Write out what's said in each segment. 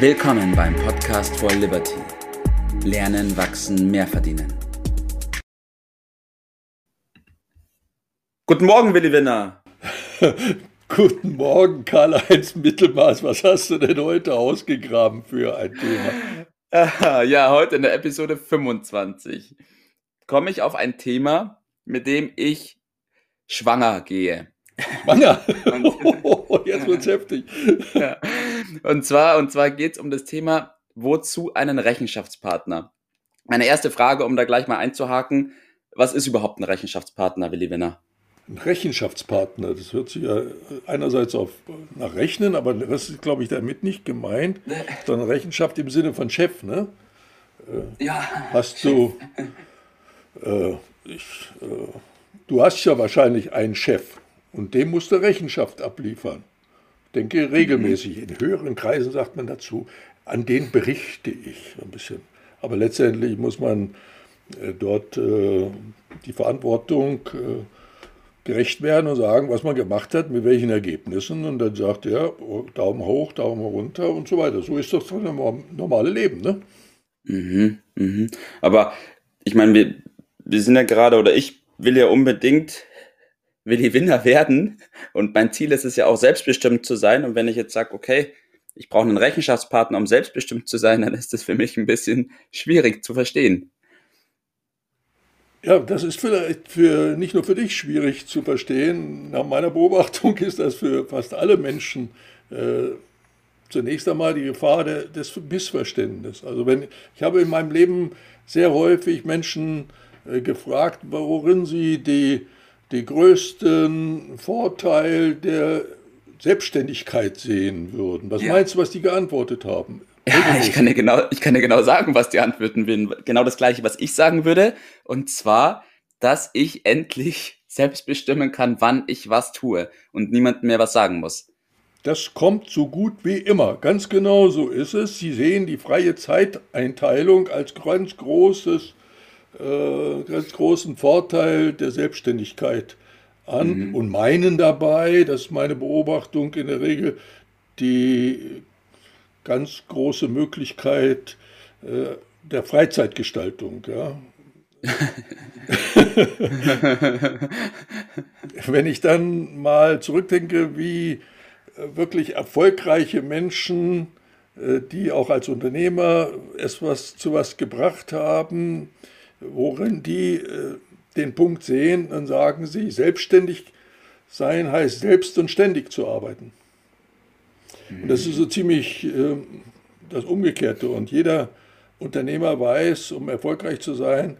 Willkommen beim Podcast for Liberty. Lernen, wachsen, mehr verdienen. Guten Morgen, Willi Winner. Guten Morgen, Karl-Heinz Mittelmaß. Was hast du denn heute ausgegraben für ein Thema? Ja, heute in der Episode 25 komme ich auf ein Thema, mit dem ich schwanger gehe. Schwanger? Oh, jetzt wird's heftig. Ja. Und zwar, und zwar geht es um das Thema, wozu einen Rechenschaftspartner? Meine erste Frage, um da gleich mal einzuhaken, was ist überhaupt ein Rechenschaftspartner, Willi Winner? Ein Rechenschaftspartner, das hört sich ja einerseits auf nach Rechnen, aber das ist, glaube ich, damit nicht gemeint, sondern Rechenschaft im Sinne von Chef, ne? Äh, ja. Hast du, äh, ich, äh, du hast ja wahrscheinlich einen Chef und dem musst du Rechenschaft abliefern. Denke regelmäßig. In höheren Kreisen sagt man dazu, an den berichte ich ein bisschen. Aber letztendlich muss man äh, dort äh, die Verantwortung äh, gerecht werden und sagen, was man gemacht hat, mit welchen Ergebnissen. Und dann sagt er, oh, Daumen hoch, Daumen runter und so weiter. So ist das normale Leben. Ne? Mhm, mhm. Aber ich meine, wir, wir sind ja gerade, oder ich will ja unbedingt will die Winner werden. Und mein Ziel ist es ja auch, selbstbestimmt zu sein. Und wenn ich jetzt sage, okay, ich brauche einen Rechenschaftspartner, um selbstbestimmt zu sein, dann ist das für mich ein bisschen schwierig zu verstehen. Ja, das ist vielleicht für, nicht nur für dich schwierig zu verstehen. Nach meiner Beobachtung ist das für fast alle Menschen äh, zunächst einmal die Gefahr der, des Missverständnisses. Also wenn ich habe in meinem Leben sehr häufig Menschen äh, gefragt, worin sie die, die größten Vorteil der Selbstständigkeit sehen würden. Was ja. meinst du, was die geantwortet haben? Ja, ich kann, dir genau, ich kann dir genau sagen, was die antworten würden. Genau das gleiche, was ich sagen würde. Und zwar, dass ich endlich selbst bestimmen kann, wann ich was tue und niemand mehr was sagen muss. Das kommt so gut wie immer. Ganz genau so ist es. Sie sehen die freie Zeiteinteilung als ganz großes, äh, ganz großen Vorteil der Selbstständigkeit an mhm. und meinen dabei, das ist meine Beobachtung in der Regel, die ganz große Möglichkeit äh, der Freizeitgestaltung. Ja. Wenn ich dann mal zurückdenke, wie äh, wirklich erfolgreiche Menschen, äh, die auch als Unternehmer etwas zu was gebracht haben, worin die äh, den Punkt sehen, dann sagen sie, selbstständig sein heißt selbst und ständig zu arbeiten. Und das ist so ziemlich äh, das Umgekehrte. Und jeder Unternehmer weiß, um erfolgreich zu sein,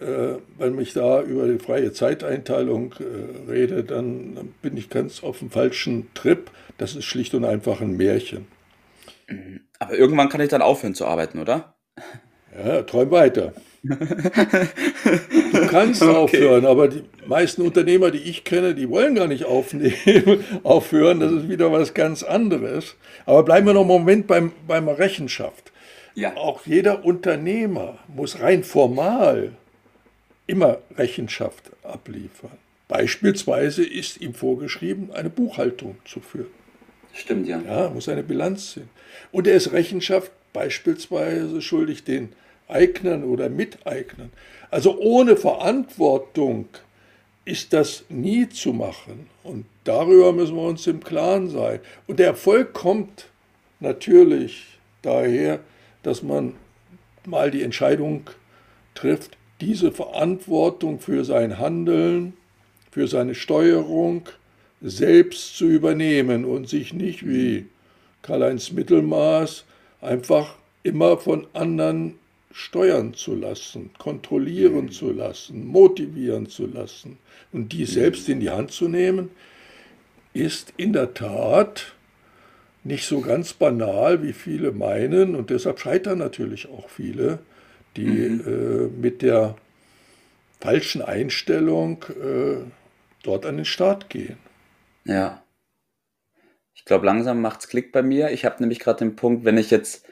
äh, wenn ich da über die freie Zeiteinteilung äh, rede, dann, dann, bin ich ganz auf dem falschen Trip. Das ist schlicht und einfach ein Märchen. Aber irgendwann kann ich dann aufhören zu arbeiten, oder? Ja, träum weiter. Du kannst okay. aufhören, aber die meisten Unternehmer, die ich kenne, die wollen gar nicht aufnehmen, aufhören. Das ist wieder was ganz anderes. Aber bleiben wir noch einen Moment beim, beim Rechenschaft. Ja. Auch jeder Unternehmer muss rein formal immer Rechenschaft abliefern. Beispielsweise ist ihm vorgeschrieben, eine Buchhaltung zu führen. Stimmt, ja. Ja, muss eine Bilanz sehen. Und er ist Rechenschaft beispielsweise schuldig den Eignern oder Miteignern. Also ohne Verantwortung ist das nie zu machen. Und darüber müssen wir uns im Klaren sein. Und der Erfolg kommt natürlich daher, dass man mal die Entscheidung trifft, diese Verantwortung für sein Handeln, für seine Steuerung selbst zu übernehmen und sich nicht wie Karl-Heinz Mittelmaß einfach immer von anderen steuern zu lassen, kontrollieren zu lassen, motivieren zu lassen und die selbst in die Hand zu nehmen, ist in der Tat nicht so ganz banal, wie viele meinen und deshalb scheitern natürlich auch viele, die mhm. äh, mit der falschen Einstellung äh, dort an den Start gehen. Ja. Ich glaube, langsam macht es Klick bei mir. Ich habe nämlich gerade den Punkt, wenn ich jetzt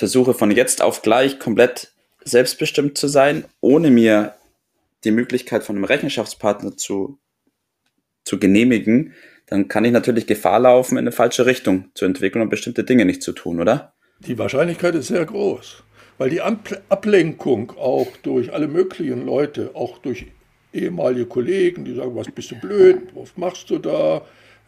versuche von jetzt auf gleich komplett selbstbestimmt zu sein, ohne mir die Möglichkeit von einem Rechenschaftspartner zu, zu genehmigen, dann kann ich natürlich Gefahr laufen, in eine falsche Richtung zu entwickeln und bestimmte Dinge nicht zu tun, oder? Die Wahrscheinlichkeit ist sehr groß, weil die Ablenkung auch durch alle möglichen Leute, auch durch ehemalige Kollegen, die sagen, was bist du blöd, was machst du da?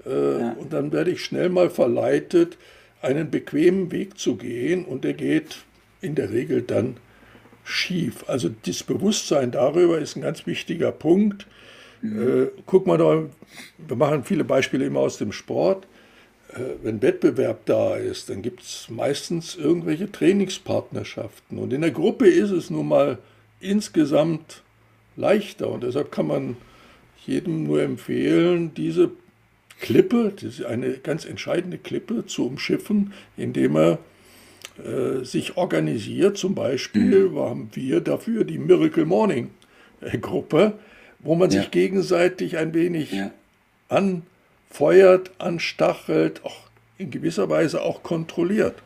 Äh, ja. Und dann werde ich schnell mal verleitet, einen bequemen Weg zu gehen und der geht in der Regel dann schief. Also das Bewusstsein darüber ist ein ganz wichtiger Punkt. Mhm. Äh, guck mal da, wir machen viele Beispiele immer aus dem Sport. Äh, wenn Wettbewerb da ist, dann gibt es meistens irgendwelche Trainingspartnerschaften. Und in der Gruppe ist es nun mal insgesamt leichter. Und deshalb kann man jedem nur empfehlen, diese Klippe, das ist eine ganz entscheidende Klippe, zu umschiffen, indem er äh, sich organisiert. Zum Beispiel mhm. haben wir dafür die Miracle Morning äh, Gruppe, wo man ja. sich gegenseitig ein wenig ja. anfeuert, anstachelt, auch in gewisser Weise auch kontrolliert.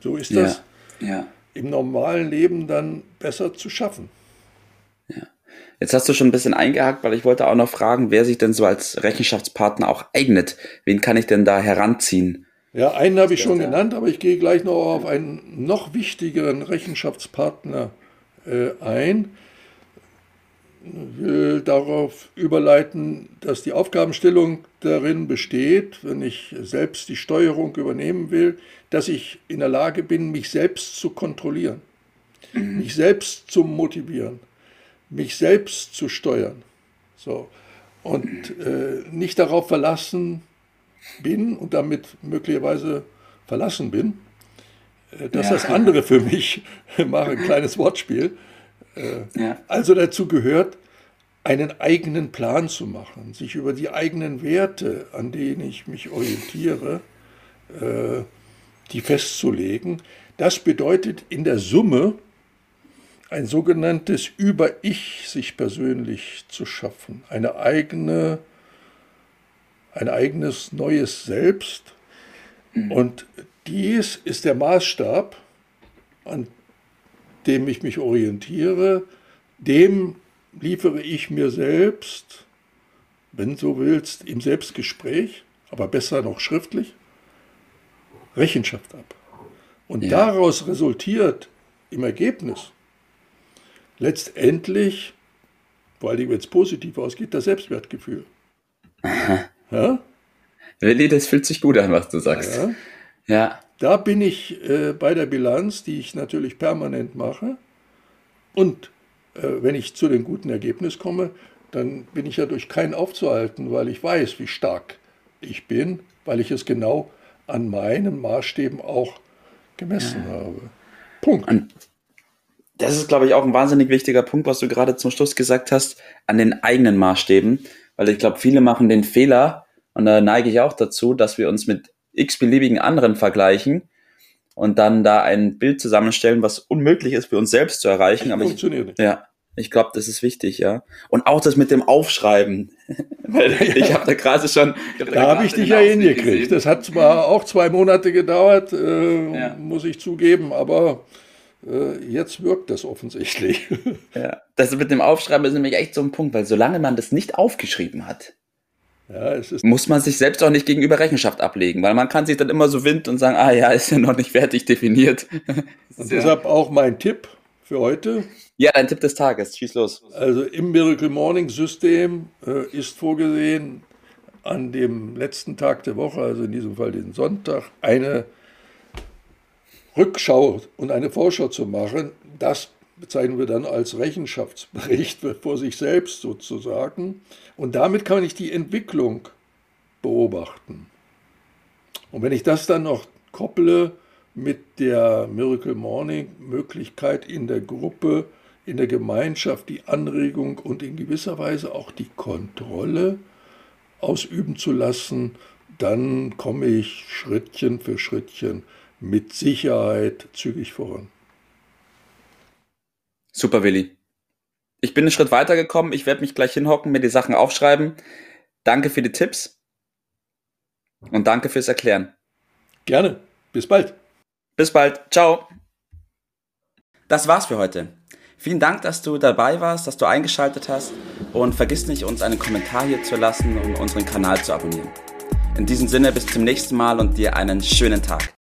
So ist das ja. im normalen Leben dann besser zu schaffen. Jetzt hast du schon ein bisschen eingehakt, weil ich wollte auch noch fragen, wer sich denn so als Rechenschaftspartner auch eignet. Wen kann ich denn da heranziehen? Ja, einen habe ich schon genannt, aber ich gehe gleich noch auf einen noch wichtigeren Rechenschaftspartner äh, ein. Ich will darauf überleiten, dass die Aufgabenstellung darin besteht, wenn ich selbst die Steuerung übernehmen will, dass ich in der Lage bin, mich selbst zu kontrollieren, mhm. mich selbst zu motivieren, mich selbst zu steuern. So. Und äh, nicht darauf verlassen, bin und damit möglicherweise verlassen bin, äh, dass ja. das andere für mich mache, ein kleines Wortspiel. Äh, ja. Also dazu gehört, einen eigenen Plan zu machen, sich über die eigenen Werte, an denen ich mich orientiere, äh, die festzulegen. Das bedeutet in der Summe ein sogenanntes Über-Ich sich persönlich zu schaffen, eine eigene ein eigenes neues Selbst. Mhm. Und dies ist der Maßstab, an dem ich mich orientiere, dem liefere ich mir selbst, wenn du willst, im Selbstgespräch, aber besser noch schriftlich, Rechenschaft ab. Und ja. daraus resultiert im Ergebnis letztendlich, vor allem wenn es positiv ausgeht, das Selbstwertgefühl. Aha. Ja? Willi, das fühlt sich gut an, was du sagst. Ja. ja. Da bin ich äh, bei der Bilanz, die ich natürlich permanent mache. Und äh, wenn ich zu dem guten Ergebnis komme, dann bin ich ja durch keinen aufzuhalten, weil ich weiß, wie stark ich bin, weil ich es genau an meinen Maßstäben auch gemessen ja. habe. Punkt. Und das ist, glaube ich, auch ein wahnsinnig wichtiger Punkt, was du gerade zum Schluss gesagt hast, an den eigenen Maßstäben. Weil ich glaube, viele machen den Fehler, und da neige ich auch dazu, dass wir uns mit x-beliebigen anderen vergleichen und dann da ein Bild zusammenstellen, was unmöglich ist für uns selbst zu erreichen. Aber funktioniert ich, nicht. Ja, ich glaube, das ist wichtig, ja. Und auch das mit dem Aufschreiben. Weil ich habe da gerade schon. Hab da, da habe ich dich ja hingekriegt. Das hat zwar auch zwei Monate gedauert, äh, ja. muss ich zugeben, aber jetzt wirkt das offensichtlich. Ja, das mit dem Aufschreiben ist nämlich echt so ein Punkt, weil solange man das nicht aufgeschrieben hat, ja, muss man sich selbst auch nicht gegenüber Rechenschaft ablegen, weil man kann sich dann immer so wind und sagen, ah ja, ist ja noch nicht fertig definiert. und deshalb auch mein Tipp für heute. Ja, dein Tipp des Tages, schieß los. Also im Miracle Morning System äh, ist vorgesehen, an dem letzten Tag der Woche, also in diesem Fall den Sonntag, eine Rückschau und eine Vorschau zu machen, das bezeichnen wir dann als Rechenschaftsbericht vor sich selbst sozusagen. Und damit kann ich die Entwicklung beobachten. Und wenn ich das dann noch kopple mit der Miracle Morning Möglichkeit in der Gruppe, in der Gemeinschaft die Anregung und in gewisser Weise auch die Kontrolle ausüben zu lassen, dann komme ich Schrittchen für Schrittchen mit Sicherheit zügig voran. Super, Willi. Ich bin einen Schritt weiter gekommen. Ich werde mich gleich hinhocken, mir die Sachen aufschreiben. Danke für die Tipps und danke fürs Erklären. Gerne. Bis bald. Bis bald. Ciao. Das war's für heute. Vielen Dank, dass du dabei warst, dass du eingeschaltet hast und vergiss nicht, uns einen Kommentar hier zu lassen und unseren Kanal zu abonnieren. In diesem Sinne, bis zum nächsten Mal und dir einen schönen Tag.